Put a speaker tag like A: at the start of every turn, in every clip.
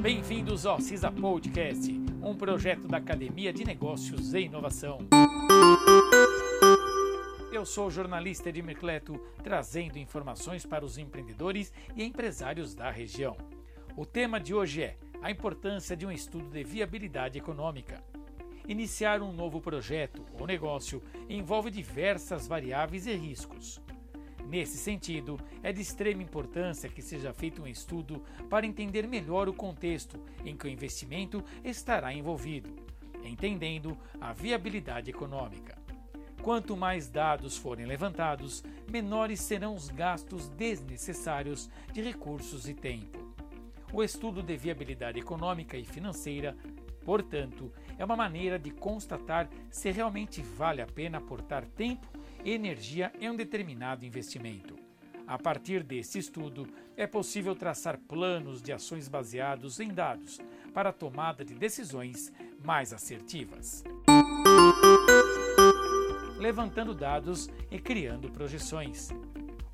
A: Bem-vindos ao CISA Podcast, um projeto da Academia de Negócios e Inovação. Eu sou o jornalista Edmir Cleto, trazendo informações para os empreendedores e empresários da região. O tema de hoje é a importância de um estudo de viabilidade econômica. Iniciar um novo projeto ou negócio envolve diversas variáveis e riscos. Nesse sentido, é de extrema importância que seja feito um estudo para entender melhor o contexto em que o investimento estará envolvido, entendendo a viabilidade econômica. Quanto mais dados forem levantados, menores serão os gastos desnecessários de recursos e tempo. O estudo de viabilidade econômica e financeira, portanto, é uma maneira de constatar se realmente vale a pena aportar tempo energia em um determinado investimento. A partir desse estudo, é possível traçar planos de ações baseados em dados para a tomada de decisões mais assertivas. Levantando dados e criando projeções.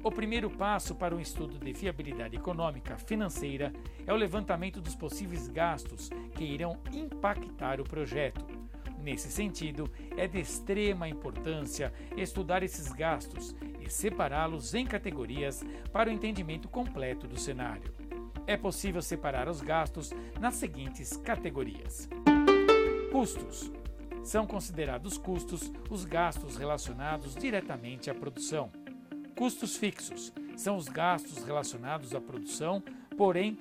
A: O primeiro passo para um estudo de viabilidade econômica financeira é o levantamento dos possíveis gastos que irão impactar o projeto Nesse sentido, é de extrema importância estudar esses gastos e separá-los em categorias para o entendimento completo do cenário. É possível separar os gastos nas seguintes categorias: Custos. São considerados custos os gastos relacionados diretamente à produção. Custos fixos são os gastos relacionados à produção, porém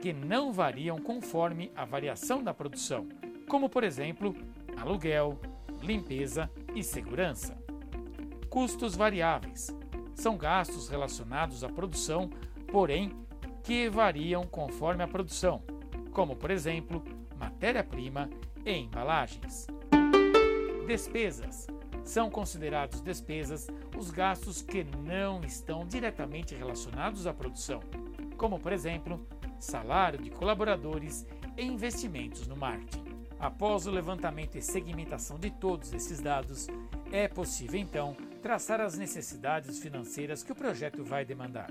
A: que não variam conforme a variação da produção, como por exemplo aluguel, limpeza e segurança. Custos variáveis são gastos relacionados à produção, porém que variam conforme a produção, como por exemplo, matéria-prima e embalagens. Despesas são considerados despesas os gastos que não estão diretamente relacionados à produção, como por exemplo, salário de colaboradores e investimentos no marketing. Após o levantamento e segmentação de todos esses dados, é possível então traçar as necessidades financeiras que o projeto vai demandar.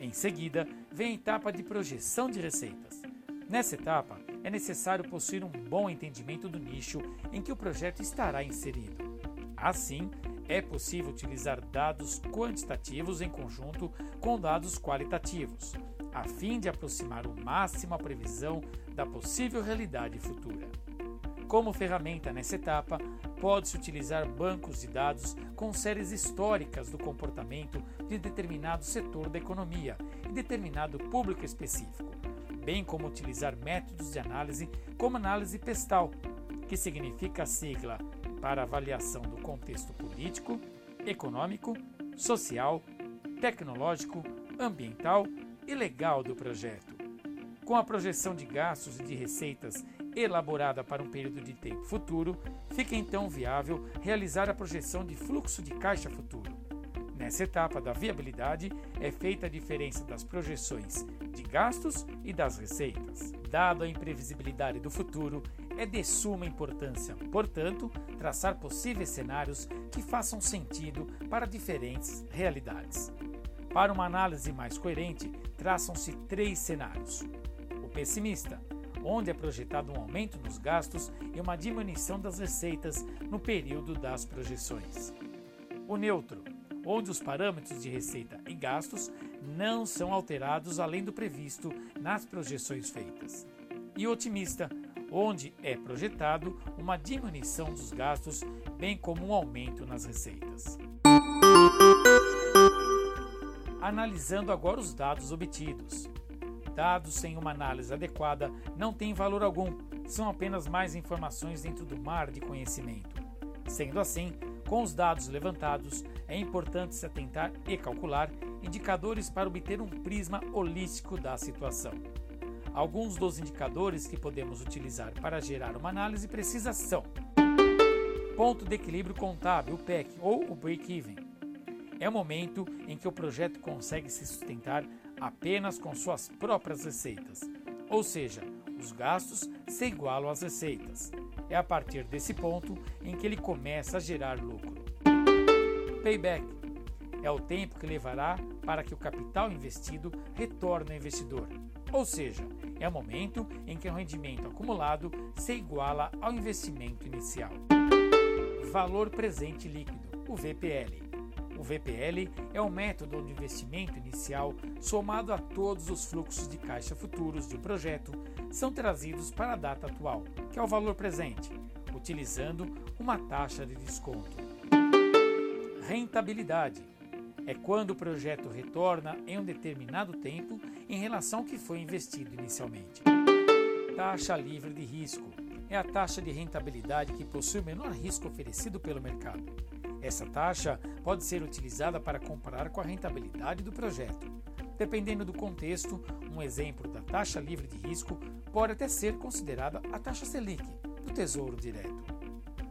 A: Em seguida, vem a etapa de projeção de receitas. Nessa etapa, é necessário possuir um bom entendimento do nicho em que o projeto estará inserido. Assim, é possível utilizar dados quantitativos em conjunto com dados qualitativos, a fim de aproximar o máximo a previsão da possível realidade futura. Como ferramenta nessa etapa, pode-se utilizar bancos de dados com séries históricas do comportamento de determinado setor da economia e determinado público específico, bem como utilizar métodos de análise como análise pestal, que significa a sigla para avaliação do contexto político, econômico, social, tecnológico, ambiental e legal do projeto. Com a projeção de gastos e de receitas elaborada para um período de tempo futuro, fica então viável realizar a projeção de fluxo de caixa futuro. Nessa etapa da viabilidade é feita a diferença das projeções de gastos e das receitas. Dado a imprevisibilidade do futuro, é de suma importância, portanto, traçar possíveis cenários que façam sentido para diferentes realidades. Para uma análise mais coerente, traçam-se três cenários: o pessimista, onde é projetado um aumento nos gastos e uma diminuição das receitas no período das projeções. O neutro, onde os parâmetros de receita e gastos não são alterados além do previsto nas projeções feitas. E o otimista, onde é projetado uma diminuição dos gastos, bem como um aumento nas receitas. Analisando agora os dados obtidos. Dados sem uma análise adequada não têm valor algum, são apenas mais informações dentro do mar de conhecimento. Sendo assim, com os dados levantados, é importante se atentar e calcular indicadores para obter um prisma holístico da situação. Alguns dos indicadores que podemos utilizar para gerar uma análise precisa são: ponto de equilíbrio contábil, o PEC, ou o break-even. É o momento em que o projeto consegue se sustentar apenas com suas próprias receitas, ou seja, os gastos se igualam às receitas. É a partir desse ponto em que ele começa a gerar lucro. Payback é o tempo que levará para que o capital investido retorne ao investidor, ou seja, É o momento em que o rendimento acumulado se iguala ao investimento inicial. Valor presente líquido, o VPL. O VPL é o método de investimento inicial somado a todos os fluxos de caixa futuros de um projeto são trazidos para a data atual, que é o valor presente, utilizando uma taxa de desconto. Rentabilidade é quando o projeto retorna em um determinado tempo em relação ao que foi investido inicialmente. Taxa livre de risco é a taxa de rentabilidade que possui o menor risco oferecido pelo mercado. Essa taxa pode ser utilizada para comparar com a rentabilidade do projeto. Dependendo do contexto, um exemplo da taxa livre de risco pode até ser considerada a taxa Selic, do Tesouro Direto.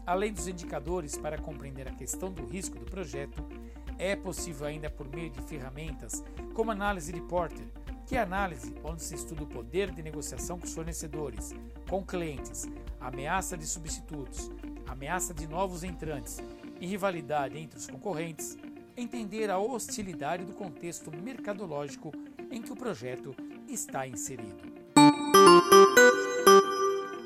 A: Além dos indicadores para compreender a questão do risco do projeto, é possível ainda por meio de ferramentas como análise de Porter, que é análise onde se estuda o poder de negociação com os fornecedores, com clientes, ameaça de substitutos, ameaça de novos entrantes e rivalidade entre os concorrentes, entender a hostilidade do contexto mercadológico em que o projeto está inserido.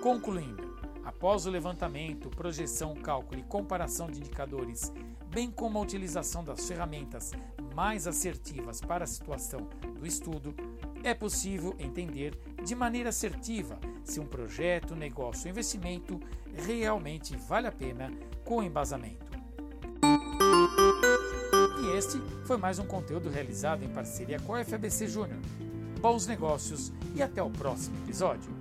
A: Concluindo, após o levantamento, projeção, cálculo e comparação de indicadores, bem como a utilização das ferramentas mais assertivas para a situação do estudo, é possível entender de maneira assertiva se um projeto, negócio ou investimento realmente vale a pena com embasamento. Foi mais um conteúdo realizado em parceria com a FABC Júnior. Bons negócios e até o próximo episódio.